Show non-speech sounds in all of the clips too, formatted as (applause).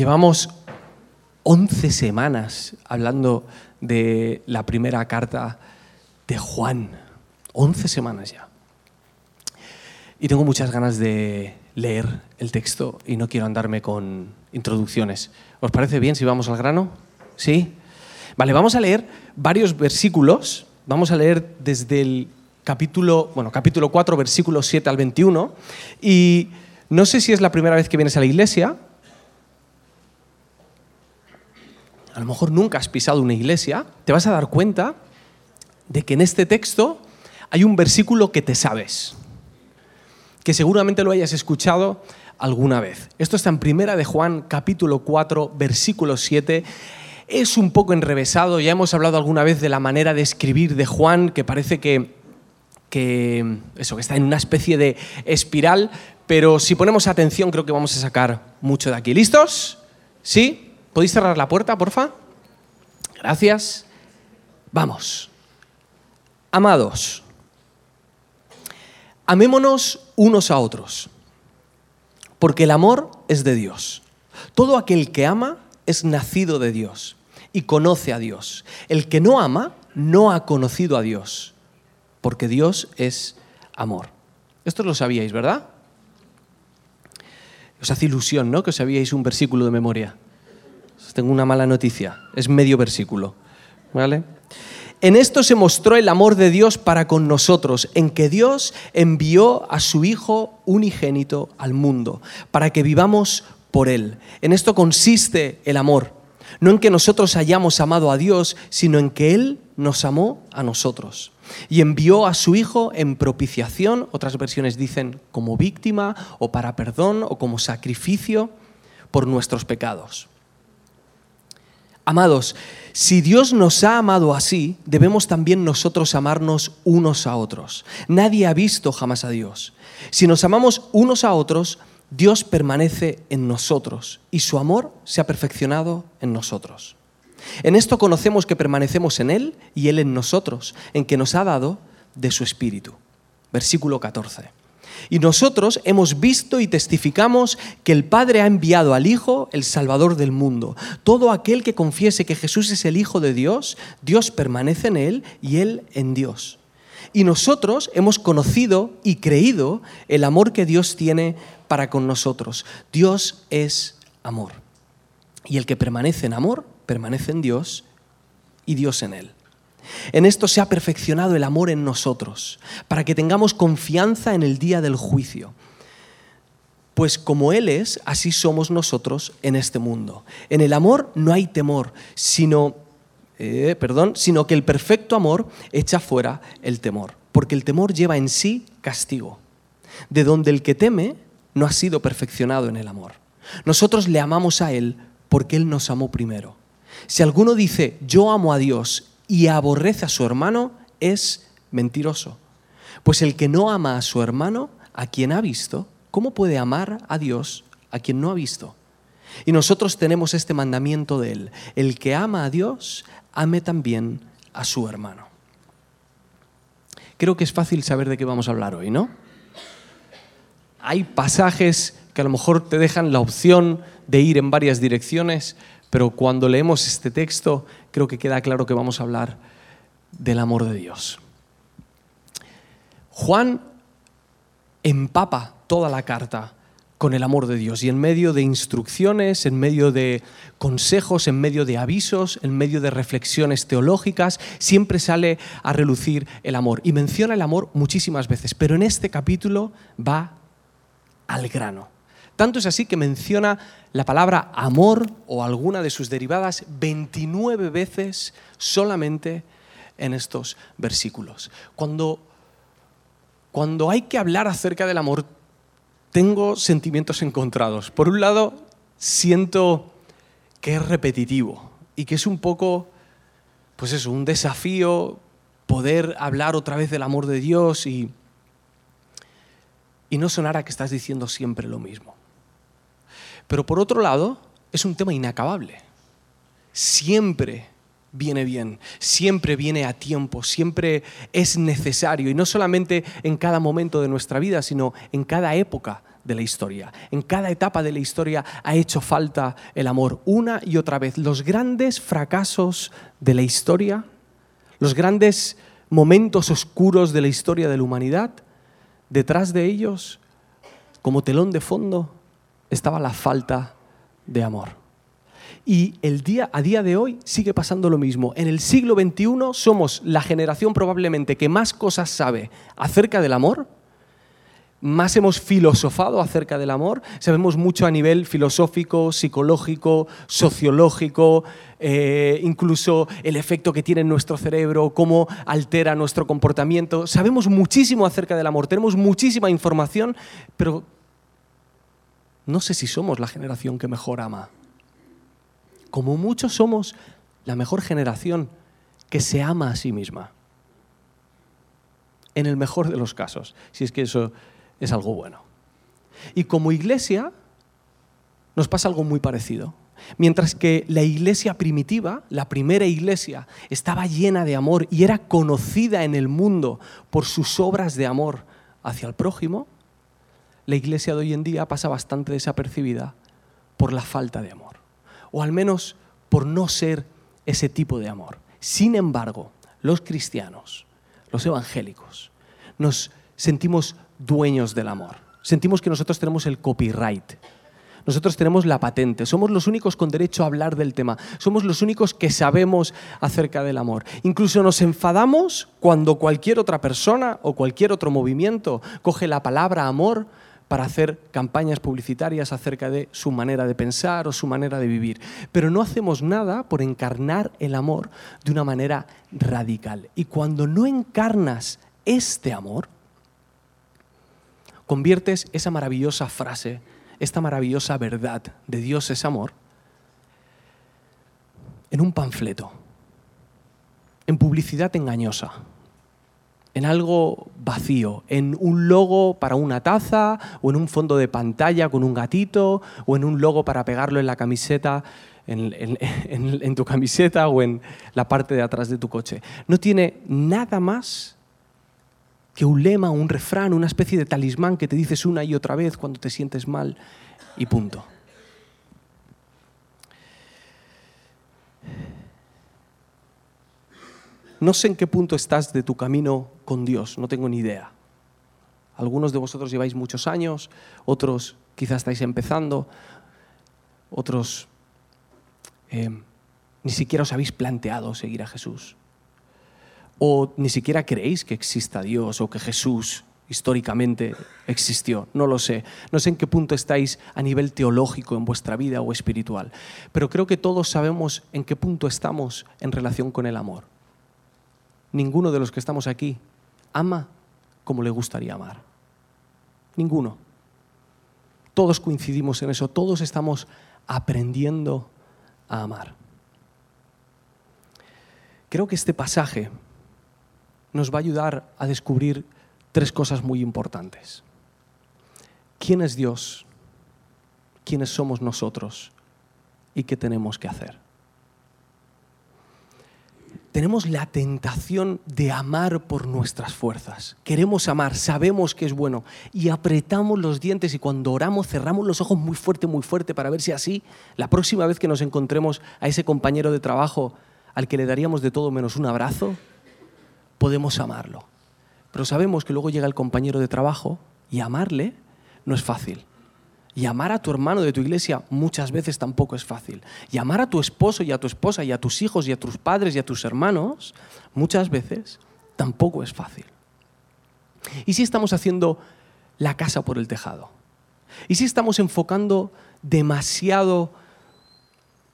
Llevamos 11 semanas hablando de la primera carta de Juan. 11 semanas ya. Y tengo muchas ganas de leer el texto y no quiero andarme con introducciones. ¿Os parece bien si vamos al grano? ¿Sí? Vale, vamos a leer varios versículos. Vamos a leer desde el capítulo, bueno, capítulo 4, versículos 7 al 21. Y no sé si es la primera vez que vienes a la iglesia. A lo mejor nunca has pisado una iglesia. Te vas a dar cuenta de que en este texto hay un versículo que te sabes, que seguramente lo hayas escuchado alguna vez. Esto está en Primera de Juan, capítulo 4, versículo 7. Es un poco enrevesado, ya hemos hablado alguna vez de la manera de escribir de Juan, que parece que, que, eso, que está en una especie de espiral, pero si ponemos atención creo que vamos a sacar mucho de aquí. ¿Listos? ¿Sí? ¿Podéis cerrar la puerta, porfa? Gracias. Vamos. Amados, amémonos unos a otros, porque el amor es de Dios. Todo aquel que ama es nacido de Dios y conoce a Dios. El que no ama no ha conocido a Dios, porque Dios es amor. Esto lo sabíais, ¿verdad? Os hace ilusión, ¿no? Que os sabíais un versículo de memoria. Tengo una mala noticia, es medio versículo, ¿vale? En esto se mostró el amor de Dios para con nosotros, en que Dios envió a su Hijo unigénito al mundo, para que vivamos por Él. En esto consiste el amor, no en que nosotros hayamos amado a Dios, sino en que Él nos amó a nosotros. Y envió a su Hijo en propiciación, otras versiones dicen como víctima o para perdón o como sacrificio por nuestros pecados. Amados, si Dios nos ha amado así, debemos también nosotros amarnos unos a otros. Nadie ha visto jamás a Dios. Si nos amamos unos a otros, Dios permanece en nosotros y su amor se ha perfeccionado en nosotros. En esto conocemos que permanecemos en Él y Él en nosotros, en que nos ha dado de su Espíritu. Versículo 14. Y nosotros hemos visto y testificamos que el Padre ha enviado al Hijo, el Salvador del mundo. Todo aquel que confiese que Jesús es el Hijo de Dios, Dios permanece en Él y Él en Dios. Y nosotros hemos conocido y creído el amor que Dios tiene para con nosotros. Dios es amor. Y el que permanece en amor, permanece en Dios y Dios en Él. En esto se ha perfeccionado el amor en nosotros, para que tengamos confianza en el día del juicio. Pues como Él es, así somos nosotros en este mundo. En el amor no hay temor, sino, eh, perdón, sino que el perfecto amor echa fuera el temor, porque el temor lleva en sí castigo, de donde el que teme no ha sido perfeccionado en el amor. Nosotros le amamos a Él porque Él nos amó primero. Si alguno dice, yo amo a Dios y aborrece a su hermano, es mentiroso. Pues el que no ama a su hermano, a quien ha visto, ¿cómo puede amar a Dios a quien no ha visto? Y nosotros tenemos este mandamiento de él. El que ama a Dios, ame también a su hermano. Creo que es fácil saber de qué vamos a hablar hoy, ¿no? Hay pasajes que a lo mejor te dejan la opción de ir en varias direcciones, pero cuando leemos este texto creo que queda claro que vamos a hablar del amor de Dios. Juan empapa toda la carta con el amor de Dios y en medio de instrucciones, en medio de consejos, en medio de avisos, en medio de reflexiones teológicas, siempre sale a relucir el amor. Y menciona el amor muchísimas veces, pero en este capítulo va al grano. Tanto es así que menciona la palabra amor o alguna de sus derivadas 29 veces solamente en estos versículos. Cuando, cuando hay que hablar acerca del amor, tengo sentimientos encontrados. Por un lado, siento que es repetitivo y que es un poco, pues eso, un desafío poder hablar otra vez del amor de Dios y, y no sonar a que estás diciendo siempre lo mismo. Pero por otro lado, es un tema inacabable. Siempre viene bien, siempre viene a tiempo, siempre es necesario, y no solamente en cada momento de nuestra vida, sino en cada época de la historia. En cada etapa de la historia ha hecho falta el amor una y otra vez. Los grandes fracasos de la historia, los grandes momentos oscuros de la historia de la humanidad, detrás de ellos, como telón de fondo, estaba la falta de amor. Y el día, a día de hoy sigue pasando lo mismo. En el siglo XXI somos la generación probablemente que más cosas sabe acerca del amor, más hemos filosofado acerca del amor, sabemos mucho a nivel filosófico, psicológico, sociológico, eh, incluso el efecto que tiene en nuestro cerebro, cómo altera nuestro comportamiento. Sabemos muchísimo acerca del amor, tenemos muchísima información, pero no sé si somos la generación que mejor ama. Como muchos somos la mejor generación que se ama a sí misma. En el mejor de los casos, si es que eso es algo bueno. Y como iglesia nos pasa algo muy parecido. Mientras que la iglesia primitiva, la primera iglesia, estaba llena de amor y era conocida en el mundo por sus obras de amor hacia el prójimo, la iglesia de hoy en día pasa bastante desapercibida por la falta de amor, o al menos por no ser ese tipo de amor. Sin embargo, los cristianos, los evangélicos, nos sentimos dueños del amor. Sentimos que nosotros tenemos el copyright. Nosotros tenemos la patente, somos los únicos con derecho a hablar del tema, somos los únicos que sabemos acerca del amor. Incluso nos enfadamos cuando cualquier otra persona o cualquier otro movimiento coge la palabra amor para hacer campañas publicitarias acerca de su manera de pensar o su manera de vivir. Pero no hacemos nada por encarnar el amor de una manera radical. Y cuando no encarnas este amor, conviertes esa maravillosa frase, esta maravillosa verdad de Dios es amor, en un panfleto, en publicidad engañosa, en algo vacío, en un logo para una taza o en un fondo de pantalla con un gatito o en un logo para pegarlo en la camiseta, (laughs) en, tu camiseta o en la parte de atrás de tu coche. No tiene nada más que un lema, un refrán, una especie de talismán que te dices una y otra vez cuando te sientes mal y punto. No sé en qué punto estás de tu camino con Dios, no tengo ni idea. Algunos de vosotros lleváis muchos años, otros quizás estáis empezando, otros eh, ni siquiera os habéis planteado seguir a Jesús o ni siquiera creéis que exista Dios o que Jesús históricamente existió. No lo sé. No sé en qué punto estáis a nivel teológico en vuestra vida o espiritual. Pero creo que todos sabemos en qué punto estamos en relación con el amor. Ninguno de los que estamos aquí ama como le gustaría amar. Ninguno. Todos coincidimos en eso. Todos estamos aprendiendo a amar. Creo que este pasaje nos va a ayudar a descubrir tres cosas muy importantes. ¿Quién es Dios? ¿Quiénes somos nosotros? ¿Y qué tenemos que hacer? Tenemos la tentación de amar por nuestras fuerzas. Queremos amar, sabemos que es bueno y apretamos los dientes y cuando oramos cerramos los ojos muy fuerte, muy fuerte para ver si así la próxima vez que nos encontremos a ese compañero de trabajo al que le daríamos de todo menos un abrazo, podemos amarlo. Pero sabemos que luego llega el compañero de trabajo y amarle no es fácil. Y amar a tu hermano de tu iglesia muchas veces tampoco es fácil. Y amar a tu esposo y a tu esposa y a tus hijos y a tus padres y a tus hermanos muchas veces tampoco es fácil. ¿Y si estamos haciendo la casa por el tejado? ¿Y si estamos enfocando demasiado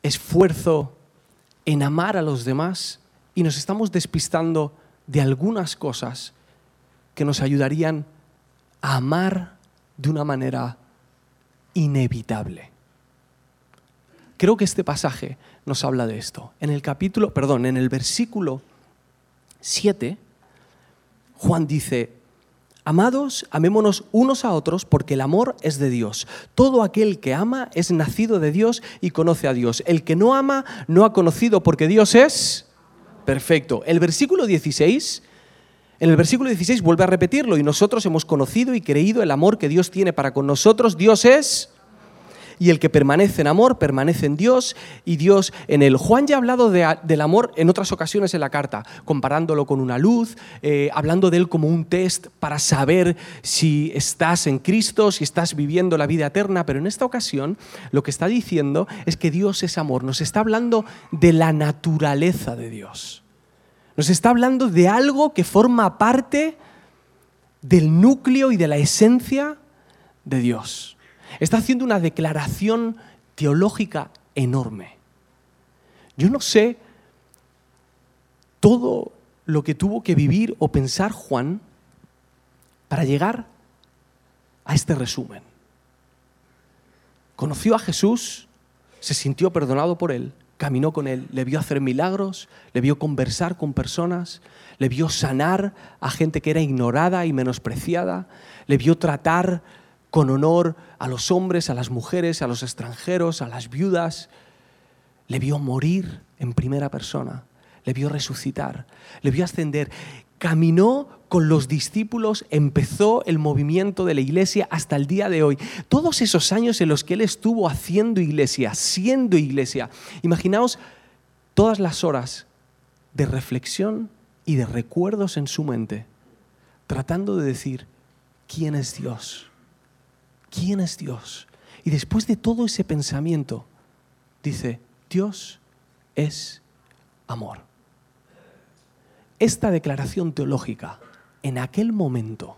esfuerzo en amar a los demás y nos estamos despistando de algunas cosas que nos ayudarían a amar de una manera inevitable. Creo que este pasaje nos habla de esto. En el capítulo, perdón, en el versículo 7, Juan dice, Amados, amémonos unos a otros porque el amor es de Dios. Todo aquel que ama es nacido de Dios y conoce a Dios. El que no ama no ha conocido porque Dios es Perfecto. El versículo 16 En el versículo 16 vuelve a repetirlo, y nosotros hemos conocido y creído el amor que Dios tiene para con nosotros. Dios es y el que permanece en amor permanece en Dios y Dios en él. Juan ya ha hablado del amor en otras ocasiones en la carta, comparándolo con una luz, eh, hablando de él como un test para saber si estás en Cristo, si estás viviendo la vida eterna, pero en esta ocasión lo que está diciendo es que Dios es amor, nos está hablando de la naturaleza de Dios. Nos está hablando de algo que forma parte del núcleo y de la esencia de Dios. Está haciendo una declaración teológica enorme. Yo no sé todo lo que tuvo que vivir o pensar Juan para llegar a este resumen. Conoció a Jesús, se sintió perdonado por él, caminó con él, le vio hacer milagros, le vio conversar con personas, le vio sanar a gente que era ignorada y menospreciada, le vio tratar con honor a los hombres, a las mujeres, a los extranjeros, a las viudas. Le vio morir en primera persona, le vio resucitar, le vio ascender. Caminó con los discípulos, empezó el movimiento de la iglesia hasta el día de hoy. Todos esos años en los que él estuvo haciendo iglesia, siendo iglesia. Imaginaos todas las horas de reflexión y de recuerdos en su mente, tratando de decir, ¿quién es Dios? ¿quién es Dios? Y después de todo ese pensamiento, dice, Dios es amor. Esta declaración teológica en aquel momento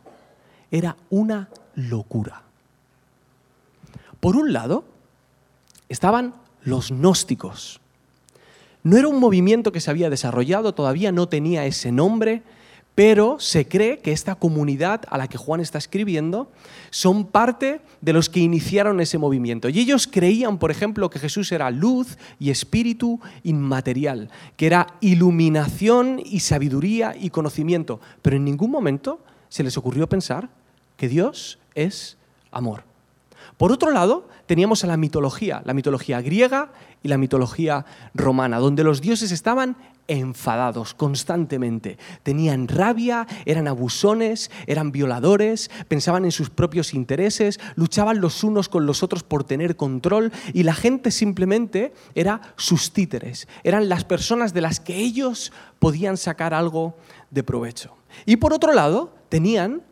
era una locura. Por un lado, estaban los gnósticos. No era un movimiento que se había desarrollado, todavía no tenía ese nombre, pero se cree que esta comunidad a la que Juan está escribiendo son parte de los que iniciaron ese movimiento. Y ellos creían, por ejemplo, que Jesús era luz y espíritu inmaterial, que era iluminación y sabiduría y conocimiento, pero en ningún momento se les ocurrió pensar que Dios es amor. Por otro lado, teníamos a la mitología, la mitología griega y la mitología romana, donde los dioses estaban enfadados constantemente. Tenían rabia, eran abusones, eran violadores, pensaban en sus propios intereses, luchaban los unos con los otros por tener control y la gente simplemente era sus títeres, eran las personas de las que ellos podían sacar algo de provecho. Y por otro lado, tenían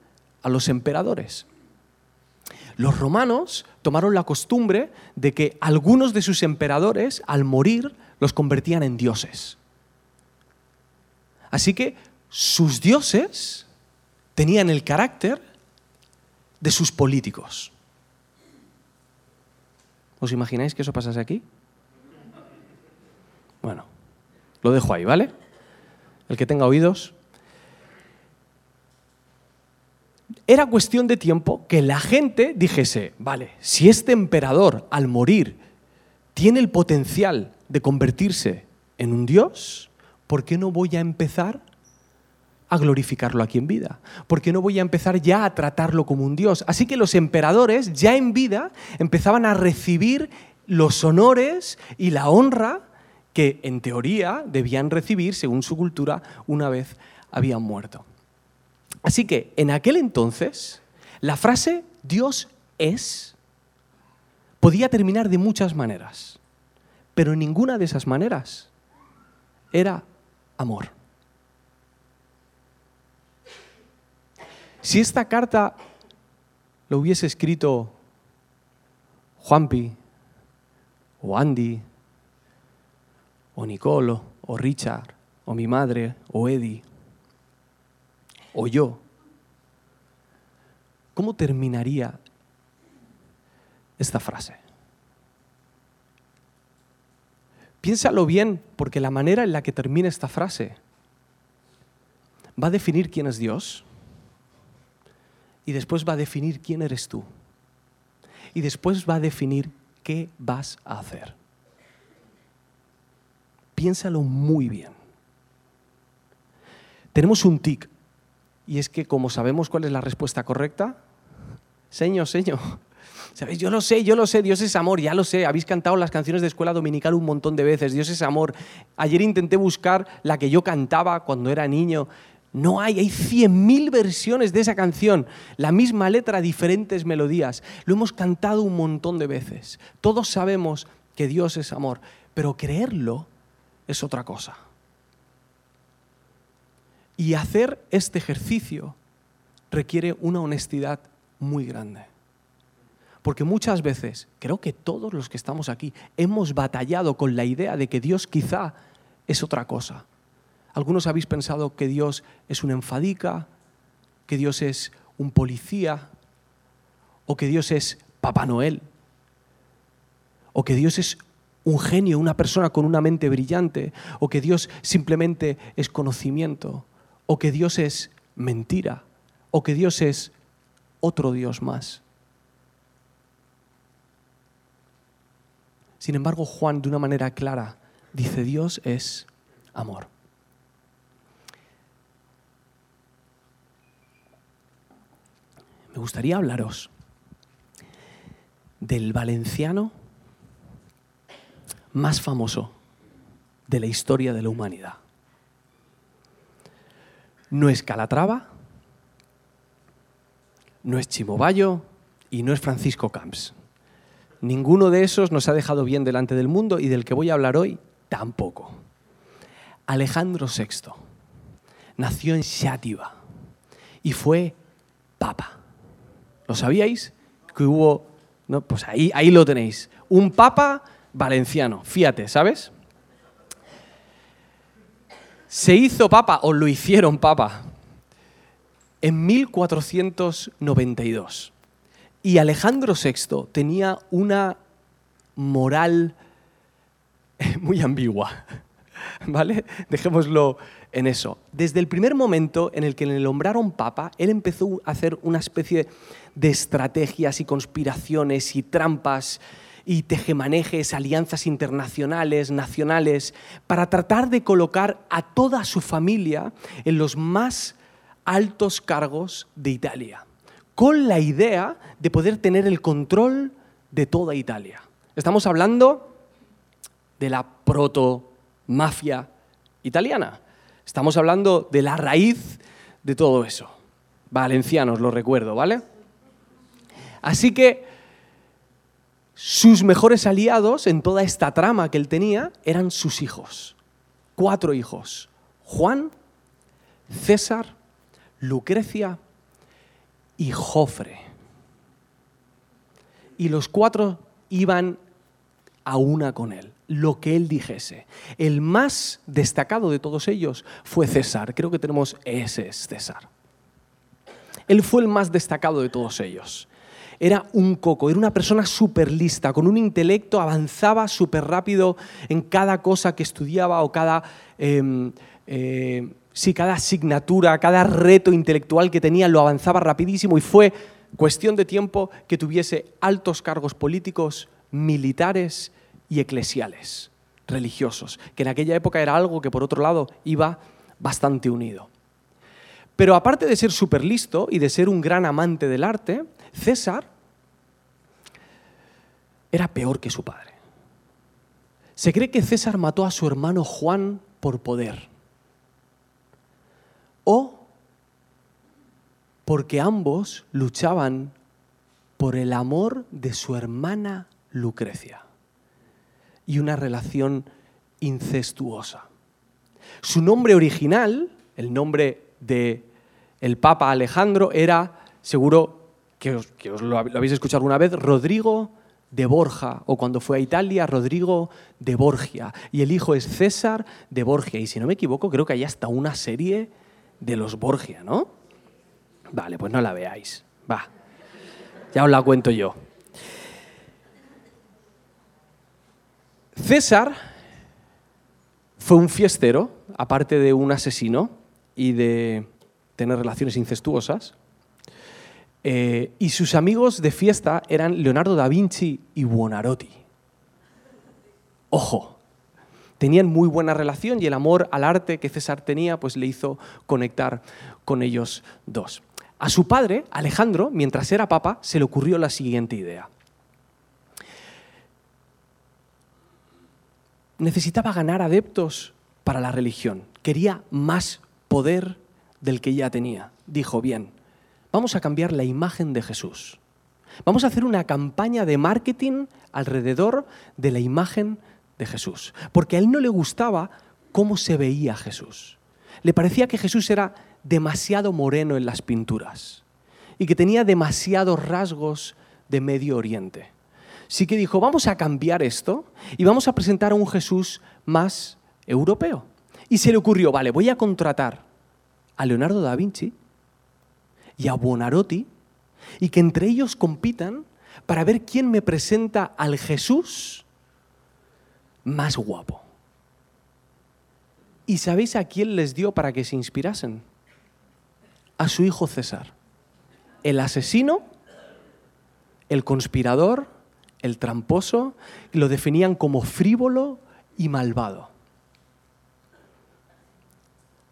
a los emperadores. Los romanos tomaron la costumbre de que algunos de sus emperadores, al morir, los convertían en dioses. Así que sus dioses tenían el carácter de sus políticos. ¿Os imagináis que eso pasase aquí? Bueno, lo dejo ahí, ¿vale? El que tenga oídos. Era cuestión de tiempo que la gente dijese, vale, si este emperador al morir tiene el potencial de convertirse en un dios, ¿por qué no voy a empezar a glorificarlo aquí en vida? ¿Por qué no voy a empezar ya a tratarlo como un Dios? Así que los emperadores ya en vida empezaban a recibir los honores y la honra que en teoría debían recibir según su cultura una vez habían muerto. Así que en aquel entonces la frase Dios es podía terminar de muchas maneras, pero ninguna de esas maneras era amor. Si esta carta lo hubiese escrito Juanpi, o Andy, o Nicolo, o Richard, o mi madre, o Eddie, o yo, ¿cómo terminaría esta frase? Piénsalo bien, porque la manera en la que termina esta frase va a definir quién es Dios y después va a definir quién eres tú y después va a definir qué vas a hacer. Piénsalo muy bien. Tenemos un tic y es que como sabemos cuál es la respuesta correcta, señor, señor, ¿Sabéis? Yo lo sé, yo lo sé, Dios es amor, ya lo sé. Habéis cantado las canciones de escuela dominical un montón de veces, Dios es amor. Ayer intenté buscar la que yo cantaba cuando era niño. No hay, hay 100.000 versiones de esa canción, la misma letra, diferentes melodías. Lo hemos cantado un montón de veces. Todos sabemos que Dios es amor, pero creerlo es otra cosa. Y hacer este ejercicio requiere una honestidad muy grande. Porque muchas veces, creo que todos los que estamos aquí, hemos batallado con la idea de que Dios quizá es otra cosa. Algunos habéis pensado que Dios es un enfadica, que Dios es un policía, o que Dios es Papá Noel, o que Dios es un genio, una persona con una mente brillante, o que Dios simplemente es conocimiento, o que Dios es mentira, o que Dios es otro Dios más. Sin embargo, Juan, de una manera clara, dice Dios es amor. Me gustaría hablaros del valenciano más famoso de la historia de la humanidad. No es Calatrava, no es Chimobayo y no es Francisco Camps. Ninguno de esos nos ha dejado bien delante del mundo y del que voy a hablar hoy tampoco. Alejandro VI nació en Xátiva y fue papa. ¿Lo sabíais? Que hubo, no, pues ahí, ahí lo tenéis, un papa valenciano, fíjate, ¿sabes? Se hizo papa o lo hicieron papa en 1492. Y Alejandro VI tenía una moral muy ambigua. (laughs) ¿Vale? Dejémoslo en eso. Desde el primer momento en el que le nombraron papa, él empezó a hacer una especie de estrategias y conspiraciones y trampas y tejemanejes, alianzas internacionales, nacionales, para tratar de colocar a toda su familia en los más altos cargos de Italia con la idea de poder tener el control de toda Italia. Estamos hablando de la proto-mafia italiana. Estamos hablando de la raíz de todo eso. Valencianos, lo recuerdo, ¿vale? Así que sus mejores aliados en toda esta trama que él tenía eran sus hijos. Cuatro hijos. Juan, César, Lucrecia y Jofre. Y los cuatro iban a una con él, lo que él dijese. El más destacado de todos ellos fue César. Creo que tenemos ese es César. Él fue el más destacado de todos ellos. Era un coco, era una persona súper lista, con un intelecto, avanzaba súper rápido en cada cosa que estudiaba o cada... Em, eh, si cada asignatura, cada reto intelectual que tenía lo avanzaba rapidísimo y fue cuestión de tiempo que tuviese altos cargos políticos, militares y eclesiales, religiosos, que en aquella época era algo que por otro lado iba bastante unido. Pero aparte de ser súper listo y de ser un gran amante del arte, César era peor que su padre. Se cree que César mató a su hermano Juan por poder o porque ambos luchaban por el amor de su hermana Lucrecia y una relación incestuosa. Su nombre original, el nombre de el Papa Alejandro, era, seguro que os, lo, lo habéis escuchado alguna vez, Rodrigo de Borja, o cuando fue a Italia, Rodrigo de Borgia. Y el hijo es César de Borgia. Y si no me equivoco, creo que hay hasta una serie de los Borgia, ¿no? Vale, pues no la veáis. Va. Ya os la cuento yo. César fue un fiestero, aparte de un asesino y de tener relaciones incestuosas. Eh, y sus amigos de fiesta eran Leonardo da Vinci y Buonarroti. Ojo, tenían muy buena relación y el amor al arte que César tenía pues le hizo conectar con ellos dos. A su padre, Alejandro, mientras era papa, se le ocurrió la siguiente idea. Necesitaba ganar adeptos para la religión. Quería más poder del que ya tenía. Dijo, bien, vamos a cambiar la imagen de Jesús. Vamos a hacer una campaña de marketing alrededor de la imagen de Jesús. Porque a él no le gustaba cómo se veía Jesús. Le parecía que Jesús era demasiado moreno en las pinturas y que tenía demasiados rasgos de Medio Oriente. Sí que dijo, vamos a cambiar esto y vamos a presentar a un Jesús más europeo. Y se le ocurrió, vale, voy a contratar a Leonardo da Vinci y a Buonarroti y que entre ellos compitan para ver quién me presenta al Jesús más guapo. ¿Y sabéis a quién les dio para que se inspirasen? A su hijo César. El asesino, el conspirador, el tramposo, lo definían como frívolo y malvado.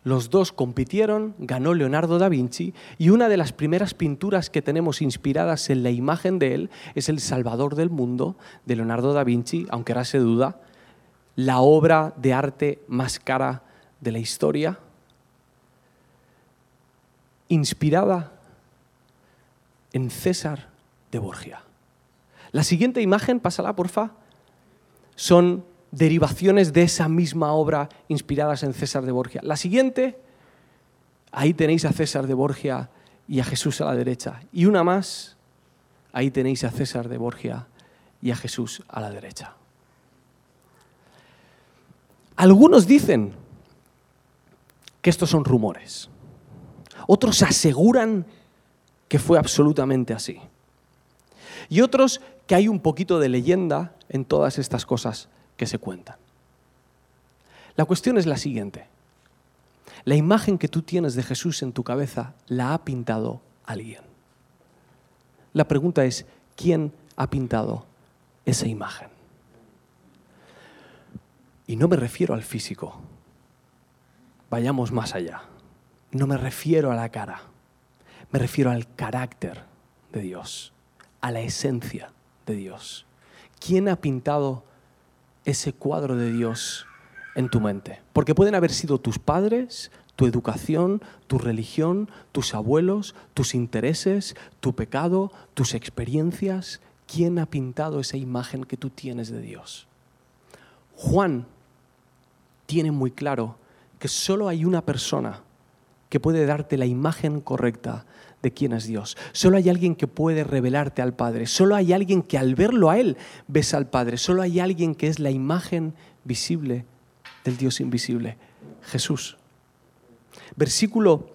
Los dos compitieron, ganó Leonardo da Vinci y una de las primeras pinturas que tenemos inspiradas en la imagen de él es El Salvador del Mundo de Leonardo da Vinci, aunque ahora se duda, la obra de arte más cara de la historia, inspirada en César de Borgia. La siguiente imagen, pásala porfa, son derivaciones de esa misma obra inspiradas en César de Borgia. La siguiente, ahí tenéis a César de Borgia y a Jesús a la derecha. Y una más, ahí tenéis a César de Borgia y a Jesús a la derecha. Algunos dicen que estos son rumores. Otros aseguran que fue absolutamente así. Y otros que hay un poquito de leyenda en todas estas cosas que se cuentan. La cuestión es la siguiente. La imagen que tú tienes de Jesús en tu cabeza la ha pintado alguien. La pregunta es, ¿quién ha pintado esa imagen? Y no me refiero al físico. Vayamos más allá. No me refiero a la cara. Me refiero al carácter de Dios, a la esencia de Dios. ¿Quién ha pintado ese cuadro de Dios en tu mente. Porque pueden haber sido tus padres, tu educación, tu religión, tus abuelos, tus intereses, tu pecado, tus experiencias. ¿Quién ha pintado esa imagen que tú tienes de Dios? Juan tiene muy claro que solo hay una persona que puede darte la imagen correcta de quién es Dios. Solo hay alguien que puede revelarte al Padre. Solo hay alguien que al verlo a Él ves al Padre. Solo hay alguien que es la imagen visible del Dios invisible. Jesús. Versículo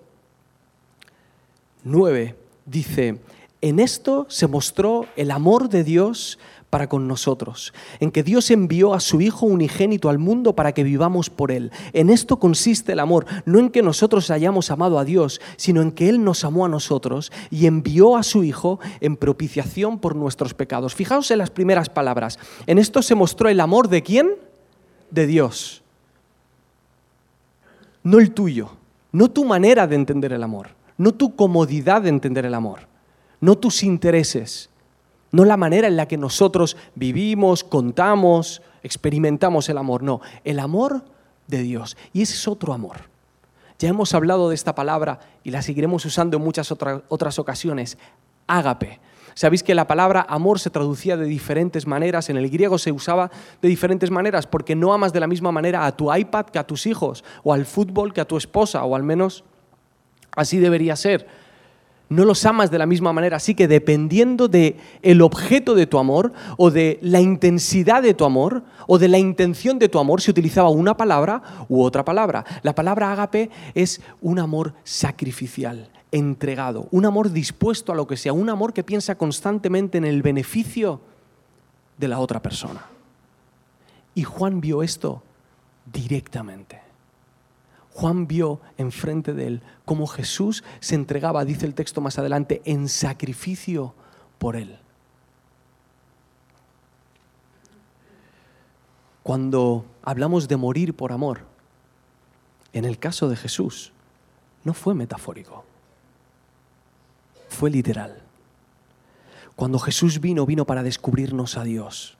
9 dice, en esto se mostró el amor de Dios para con nosotros, en que Dios envió a su Hijo unigénito al mundo para que vivamos por Él. En esto consiste el amor, no en que nosotros hayamos amado a Dios, sino en que Él nos amó a nosotros y envió a su Hijo en propiciación por nuestros pecados. Fijaos en las primeras palabras. En esto se mostró el amor de quién? De Dios. No el tuyo, no tu manera de entender el amor, no tu comodidad de entender el amor, no tus intereses no la manera en la que nosotros vivimos, contamos, experimentamos el amor, no, el amor de Dios. Y ese es otro amor. Ya hemos hablado de esta palabra y la seguiremos usando en muchas otras ocasiones, ágape. Sabéis que la palabra amor se traducía de diferentes maneras, en el griego se usaba de diferentes maneras porque no amas de la misma manera a tu iPad que a tus hijos, o al fútbol que a tu esposa, o al menos así debería ser no los amas de la misma manera. Así que dependiendo de el objeto de tu amor o de la intensidad de tu amor o de la intención de tu amor, se utilizaba una palabra u otra palabra. La palabra ágape es un amor sacrificial, entregado, un amor dispuesto a lo que sea, un amor que piensa constantemente en el beneficio de la otra persona. Y Juan vio esto directamente. Juan vio enfrente de él cómo Jesús se entregaba, dice el texto más adelante, en sacrificio por él. Cuando hablamos de morir por amor, en el caso de Jesús, no fue metafórico, fue literal. Cuando Jesús vino, vino para descubrirnos a Dios,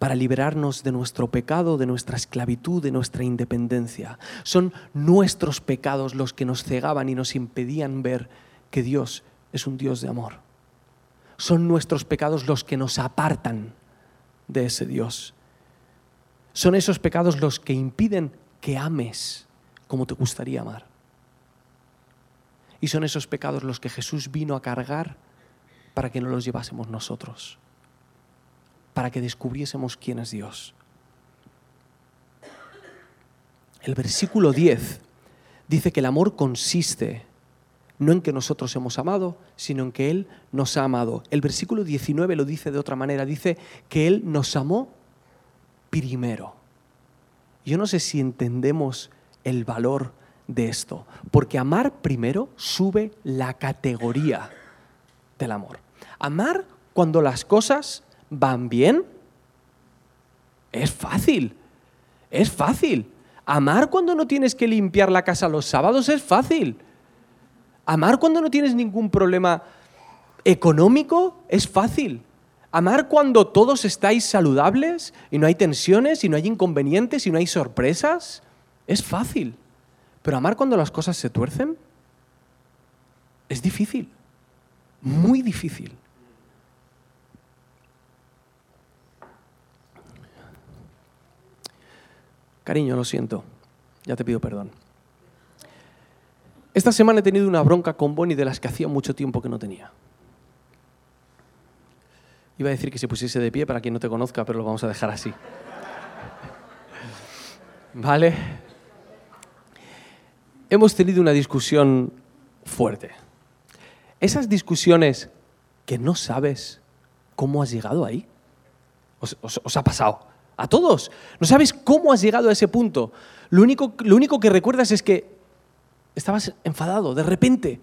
para liberarnos de nuestro pecado, de nuestra esclavitud, de nuestra independencia. Son nuestros pecados los que nos cegaban y nos impedían ver que Dios es un Dios de amor. Son nuestros pecados los que nos apartan de ese Dios. Son esos pecados los que impiden que ames como te gustaría amar. Y son esos pecados los que Jesús vino a cargar para que no los llevásemos nosotros, para que descubriésemos quién es Dios. El versículo 10 dice que el amor consiste no en que nosotros hemos amado, sino en que Él nos ha amado. El versículo 19 lo dice de otra manera, dice que Él nos amó primero. Yo no sé si entendemos el valor de esto, porque amar primero sube la categoría del amor. Amar cuando las cosas van bien es fácil, es fácil. Amar cuando no tienes que limpiar la casa los sábados es fácil. Amar cuando no tienes ningún problema económico es fácil. Amar cuando todos estáis saludables y no hay tensiones y no hay inconvenientes y no hay sorpresas es fácil. Pero amar cuando las cosas se tuercen es difícil, muy difícil. Cariño, lo siento, ya te pido perdón. Esta semana he tenido una bronca con Bonnie de las que hacía mucho tiempo que no tenía. Iba a decir que se pusiese de pie para quien no te conozca, pero lo vamos a dejar así. ¿Vale? Hemos tenido una discusión fuerte. Esas discusiones que no sabes cómo has llegado ahí. Os, ha pasado. A todos. No sabes cómo has llegado a ese punto. Lo único, lo único que recuerdas es que estabas enfadado, de repente.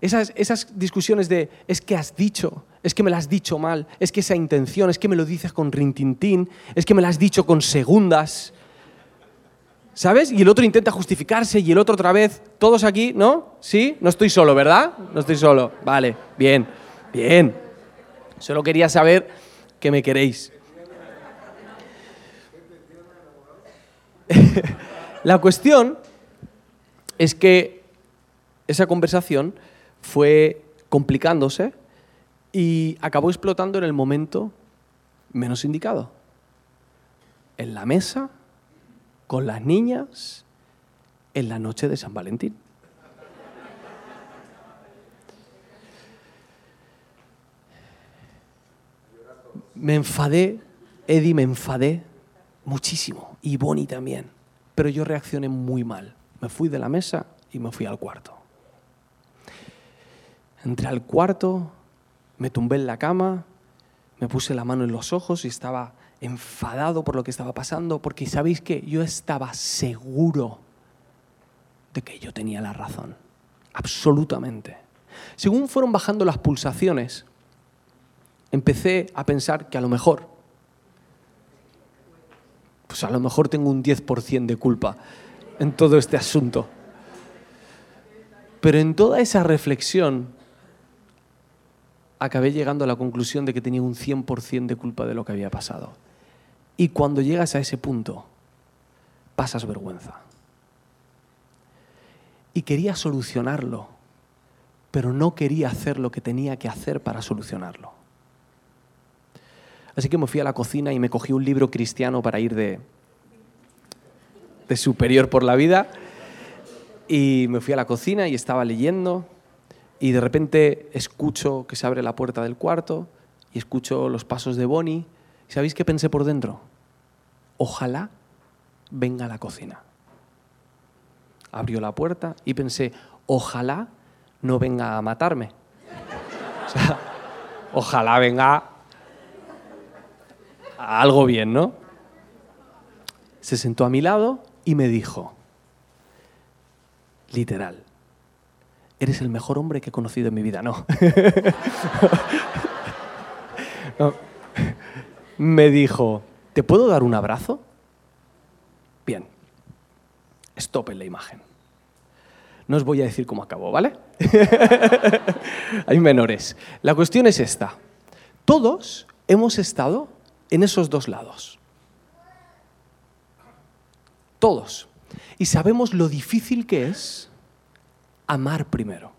Esas, esas discusiones de es que has dicho, es que me lo has dicho mal, es que esa intención, es que me lo dices con rintintín, es que me lo has dicho con segundas. ¿Sabes? Y el otro intenta justificarse y el otro otra vez. Todos aquí, ¿no? ¿Sí? No estoy solo, ¿verdad? No estoy solo. Vale, bien, bien. Solo quería saber que me queréis. (laughs) La cuestión es que esa conversación fue complicándose y acabó explotando en el momento menos indicado. En la mesa, con las niñas, en la noche de San Valentín. Me enfadé, Eddie, me enfadé muchísimo, y Bonnie también, pero yo reaccioné muy mal. Me fui de la mesa y me fui al cuarto. Entré al cuarto, me tumbé en la cama, me puse la mano en los ojos y estaba enfadado por lo que estaba pasando, porque sabéis que yo estaba seguro de que yo tenía la razón, absolutamente. Según fueron bajando las pulsaciones, empecé a pensar que a lo mejor, pues a lo mejor tengo un 10% de culpa en todo este asunto. Pero en toda esa reflexión acabé llegando a la conclusión de que tenía un 100% de culpa de lo que había pasado. Y cuando llegas a ese punto, pasas vergüenza. Y quería solucionarlo, pero no quería hacer lo que tenía que hacer para solucionarlo. Así que me fui a la cocina y me cogí un libro cristiano para ir de, de superior por la vida. Y me fui a la cocina y estaba leyendo y de repente escucho que se abre la puerta del cuarto y escucho los pasos de Bonnie. ¿Sabéis qué pensé por dentro? Ojalá venga a la cocina. Abrió la puerta y pensé, ojalá no venga a matarme. (laughs) O sea, ojalá venga algo bien, ¿no? Se sentó a mi lado y me dijo, literal, eres el mejor hombre que he conocido en mi vida. No. (laughs) Me dijo, ¿te puedo dar un abrazo? Bien. Stop en la imagen. No os voy a decir cómo acabó, ¿vale? (laughs) Hay menores. La cuestión es esta. Todos hemos estado en esos dos lados. Todos. Y sabemos lo difícil que es amar primero.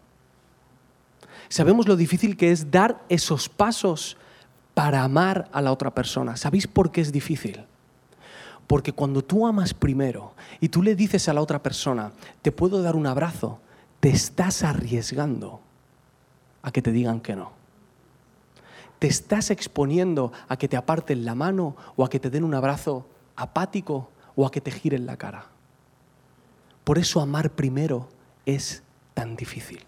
Sabemos lo difícil que es dar esos pasos para amar a la otra persona. ¿Sabéis por qué es difícil? Porque cuando tú amas primero y tú le dices a la otra persona, te puedo dar un abrazo, te estás arriesgando a que te digan que no. Te estás exponiendo a que te aparten la mano o a que te den un abrazo apático o a que te giren la cara. Por eso amar primero es tan difícil.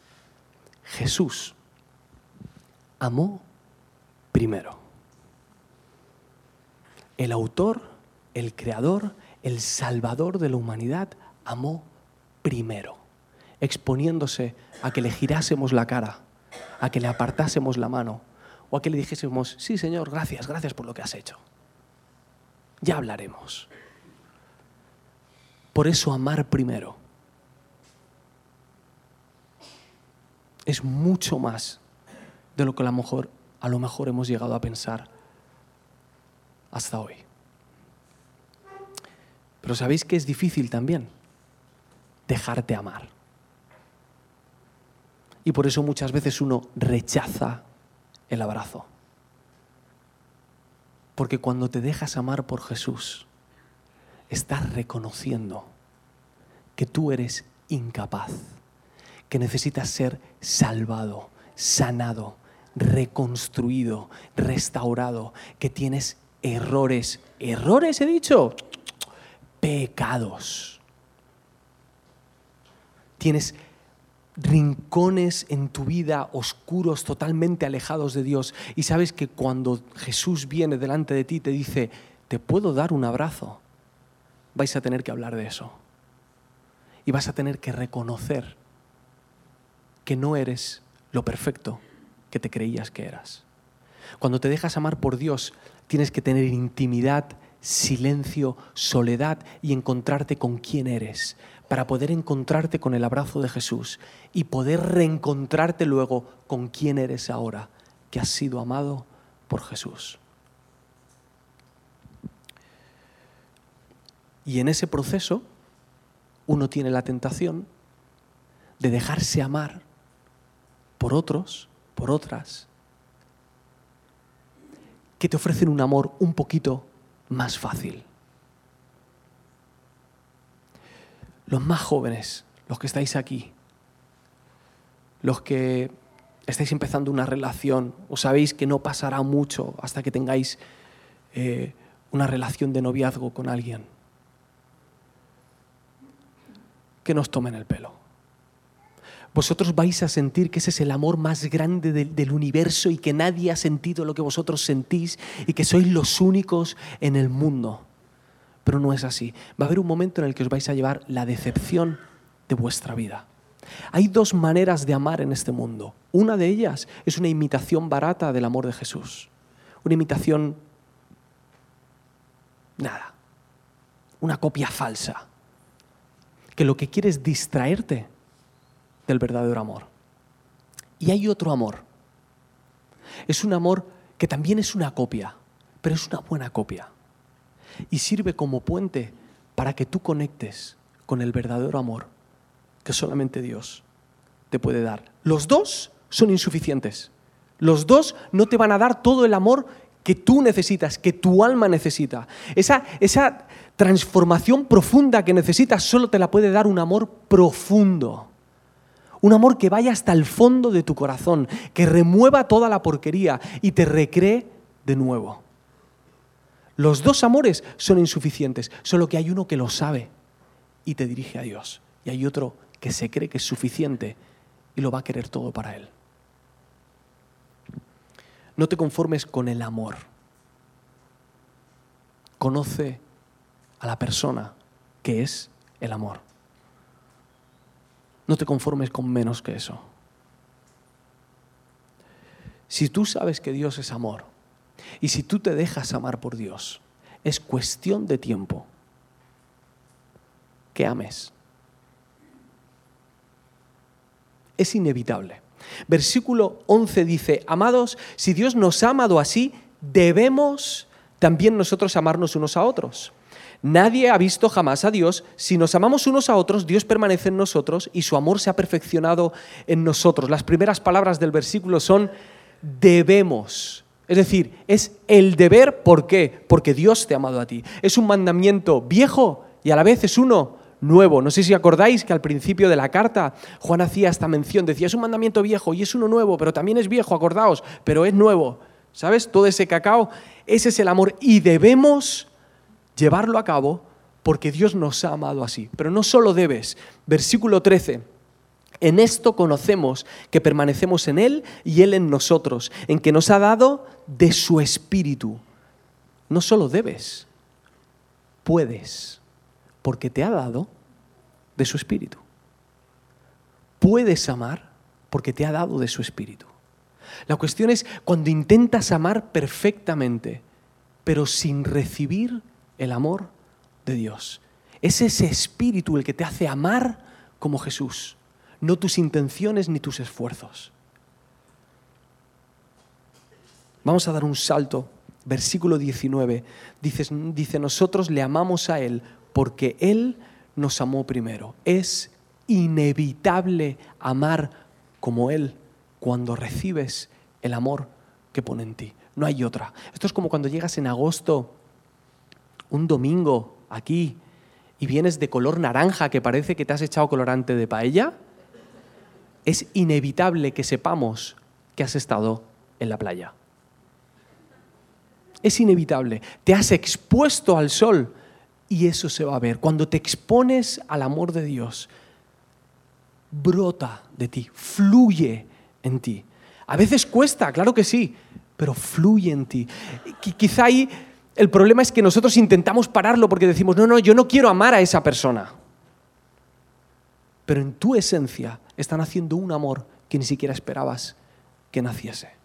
Jesús amó primero. El autor, el creador, el salvador de la humanidad amó primero, exponiéndose a que le girásemos la cara, a que le apartásemos la mano o a que le dijésemos, sí Señor, gracias, gracias por lo que has hecho. Ya hablaremos. Por eso amar primero es mucho más de lo que a lo mejor, a lo mejor hemos llegado a pensar hasta hoy. Pero sabéis que es difícil también dejarte amar. Y por eso muchas veces uno rechaza el abrazo. Porque cuando te dejas amar por Jesús, estás reconociendo que tú eres incapaz, que necesitas ser salvado, sanado, reconstruido, restaurado, que tienes errores. ¿Errores he dicho? Pecados. Tienes rincones en tu vida oscuros, totalmente alejados de Dios. Y sabes que cuando Jesús viene delante de ti te dice, te puedo dar un abrazo, vais a tener que hablar de eso. Y vas a tener que reconocer que no eres lo perfecto que te creías que eras. Cuando te dejas amar por Dios, tienes que tener intimidad, silencio, soledad y encontrarte con quién eres para poder encontrarte con el abrazo de Jesús y poder reencontrarte luego con quién eres ahora, que has sido amado por Jesús. Y en ese proceso uno tiene la tentación de dejarse amar por otros, por otras, que te ofrecen un amor un poquito más fácil. Los más jóvenes, los que estáis aquí, los que estáis empezando una relación o sabéis que no pasará mucho hasta que tengáis eh, una relación de noviazgo con alguien, que nos tomen el pelo. Vosotros vais a sentir que ese es el amor más grande del, del universo y que nadie ha sentido lo que vosotros sentís y que sois los únicos en el mundo pero no es así. Va a haber un momento en el que os vais a llevar la decepción de vuestra vida. Hay dos maneras de amar en este mundo. Una de ellas es una imitación barata del amor de Jesús. Una imitación... Nada. Una copia falsa. Que lo que quiere es distraerte del verdadero amor. Y hay otro amor. Es un amor que también es una copia, pero es una buena copia y sirve como puente para que tú conectes con el verdadero amor que solamente Dios te puede dar. Los dos son insuficientes. Los dos no te van a dar todo el amor que tú necesitas, que tu alma necesita. Esa, esa transformación profunda que necesitas solo te la puede dar un amor profundo. Un amor que vaya hasta el fondo de tu corazón, que remueva toda la porquería y te recree de nuevo. Los dos amores son insuficientes, solo que hay uno que lo sabe y te dirige a Dios. Y hay otro que se cree que es suficiente y lo va a querer todo para Él. No te conformes con el amor. Conoce a la persona que es el amor. No te conformes con menos que eso. Si tú sabes que Dios es amor, y si tú te dejas amar por Dios, es cuestión de tiempo que ames. Es inevitable. Versículo 11 dice, amados, si Dios nos ha amado así, debemos también nosotros amarnos unos a otros. Nadie ha visto jamás a Dios. Si nos amamos unos a otros, Dios permanece en nosotros y su amor se ha perfeccionado en nosotros. Las primeras palabras del versículo son debemos. Es decir, es el deber, ¿por qué? Porque Dios te ha amado a ti. Es un mandamiento viejo y a la vez es uno nuevo. No sé si acordáis que al principio de la carta Juan hacía esta mención, decía, es un mandamiento viejo y es uno nuevo, pero también es viejo, acordaos, pero es nuevo. ¿Sabes? Todo ese cacao, ese es el amor y debemos llevarlo a cabo porque Dios nos ha amado así. Pero no solo debes. Versículo 13. En esto conocemos que permanecemos en Él y Él en nosotros, en que nos ha dado de su espíritu. No solo debes, puedes porque te ha dado de su espíritu. Puedes amar porque te ha dado de su espíritu. La cuestión es cuando intentas amar perfectamente, pero sin recibir el amor de Dios. Es ese espíritu el que te hace amar como Jesús, no tus intenciones ni tus esfuerzos. Vamos a dar un salto. Versículo 19 dice, dice, nosotros le amamos a Él porque Él nos amó primero. Es inevitable amar como Él cuando recibes el amor que pone en ti. No hay otra. Esto es como cuando llegas en agosto, un domingo, aquí, y vienes de color naranja que parece que te has echado colorante de paella. Es inevitable que sepamos que has estado en la playa. Es inevitable. Te has expuesto al sol y eso se va a ver. Cuando te expones al amor de Dios, brota de ti, fluye en ti. A veces cuesta, claro que sí, pero fluye en ti. Quizá ahí el problema es que nosotros intentamos pararlo porque decimos, no, no, yo no quiero amar a esa persona. Pero en tu esencia están haciendo un amor que ni siquiera esperabas que naciese.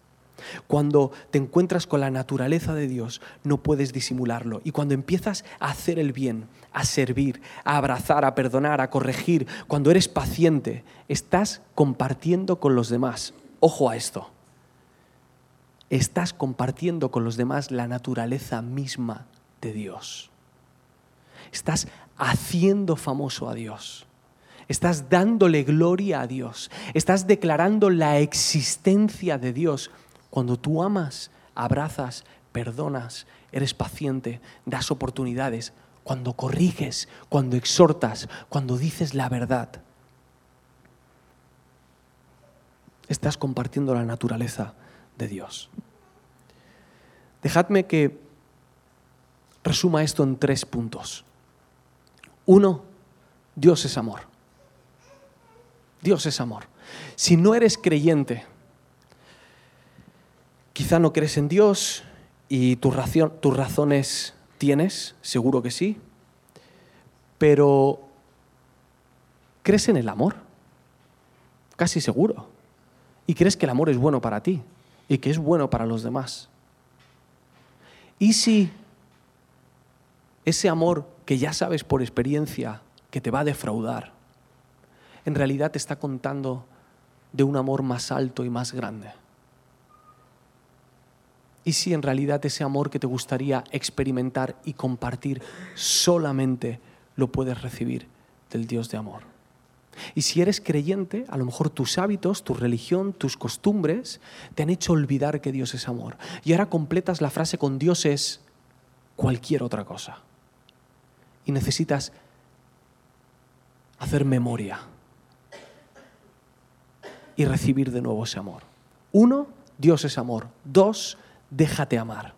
Cuando te encuentras con la naturaleza de Dios, no puedes disimularlo. Y cuando empiezas a hacer el bien, a servir, a abrazar, a perdonar, a corregir, cuando eres paciente, estás compartiendo con los demás. Ojo a esto. Estás compartiendo con los demás la naturaleza misma de Dios. Estás haciendo famoso a Dios. Estás dándole gloria a Dios. Estás declarando la existencia de Dios cuando tú amas, abrazas, perdonas, eres paciente, das oportunidades, cuando corriges, cuando exhortas, cuando dices la verdad, estás compartiendo la naturaleza de Dios. Dejadme que resuma esto en tres puntos. Uno, Dios es amor. Dios es amor. Si no eres creyente, Quizá no crees en Dios y tus, razones tienes, seguro que sí, pero ¿crees en el amor? Casi seguro. Y crees que el amor es bueno para ti y que es bueno para los demás. ¿Y si ese amor que ya sabes por experiencia que te va a defraudar, en realidad te está contando de un amor más alto y más grande? ¿Y si en realidad ese amor que te gustaría experimentar y compartir solamente lo puedes recibir del Dios de amor? Y si eres creyente, a lo mejor tus hábitos, tu religión, tus costumbres te han hecho olvidar que Dios es amor. Y ahora completas la frase con Dios es cualquier otra cosa. Y necesitas hacer memoria y recibir de nuevo ese amor. Uno, Dios es amor. Dos, déjate amar.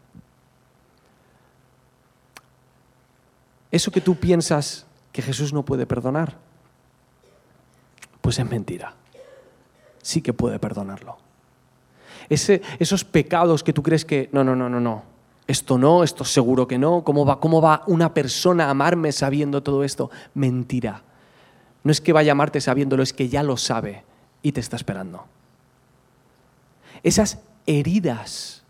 Eso que tú piensas que Jesús no puede perdonar, pues es mentira. Sí que puede perdonarlo. Ese, esos pecados que tú crees que, no, no, no, no, no, esto no, esto seguro que no, ¿cómo va, cómo va una persona a amarme sabiendo todo esto? Mentira. No es que vaya a amarte sabiéndolo, es que ya lo sabe y te está esperando. Esas heridas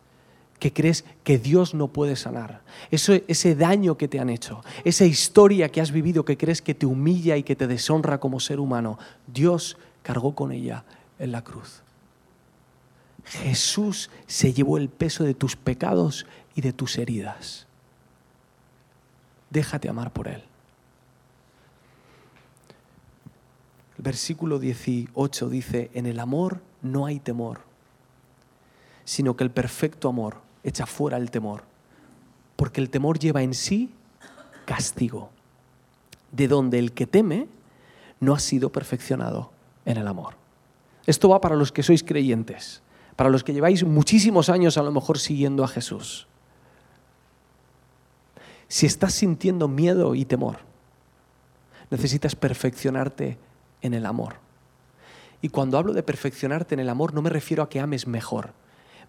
que crees que Dios no puede sanar, Eso, ese daño que te han hecho, esa historia que has vivido que crees que te humilla y que te deshonra como ser humano, Dios cargó con ella en la cruz. Jesús se llevó el peso de tus pecados y de tus heridas. Déjate amar por Él. El versículo 18 dice, en el amor no hay temor, sino que el perfecto amor echa fuera el temor, porque el temor lleva en sí castigo, de donde el que teme no ha sido perfeccionado en el amor. Esto va para los que sois creyentes, para los que lleváis muchísimos años a lo mejor siguiendo a Jesús. Si estás sintiendo miedo y temor, necesitas perfeccionarte en el amor. Y cuando hablo de perfeccionarte en el amor no me refiero a que ames mejor,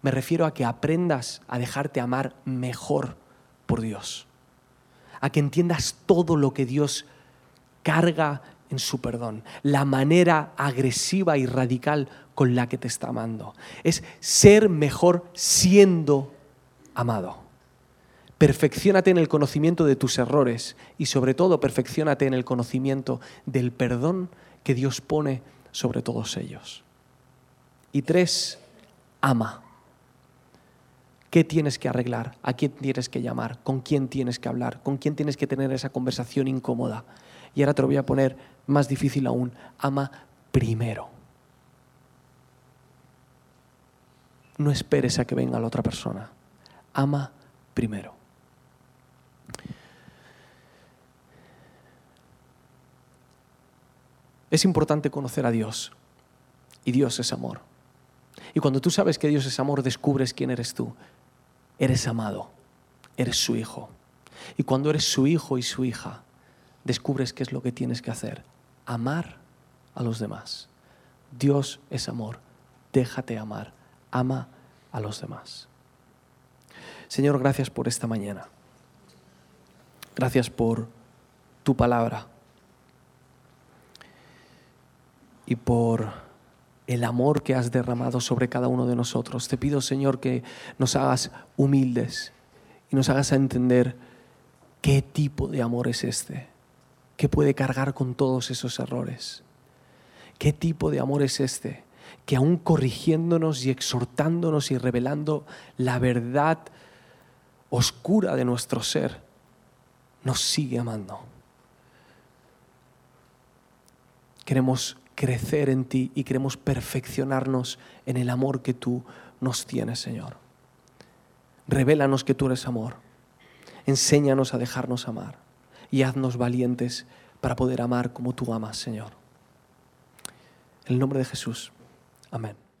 me refiero a que aprendas a dejarte amar mejor por Dios, a que entiendas todo lo que Dios carga en su perdón, la manera agresiva y radical con la que te está amando. Es ser mejor siendo amado. Perfecciónate en el conocimiento de tus errores y sobre todo perfeccionate en el conocimiento del perdón que Dios pone sobre todos ellos. Y tres, ama. ¿Qué tienes que arreglar? ¿A quién tienes que llamar? ¿Con quién tienes que hablar? ¿Con quién tienes que tener esa conversación incómoda? Y ahora te lo voy a poner más difícil aún. Ama primero. No esperes a que venga la otra persona. Ama primero. Es importante conocer a Dios. Y Dios es amor. Y cuando tú sabes que Dios es amor, descubres quién eres tú. Eres amado. Eres su hijo. Y cuando eres su hijo y su hija, descubres qué es lo que tienes que hacer. Amar a los demás. Dios es amor. Déjate amar. Ama a los demás. Señor, gracias por esta mañana. Gracias por tu palabra y por el amor que has derramado sobre cada uno de nosotros. Te pido, Señor, que nos hagas humildes y nos hagas entender qué tipo de amor es este, que puede cargar con todos esos errores. ¿Qué tipo de amor es este? Que aún corrigiéndonos y exhortándonos y revelando la verdad oscura de nuestro ser, nos sigue amando. Queremos crecer en ti y queremos perfeccionarnos en el amor que tú nos tienes, Señor. Revélanos que tú eres amor. Enséñanos a dejarnos amar y haznos valientes para poder amar como tú amas, Señor. En el nombre de Jesús. Amén.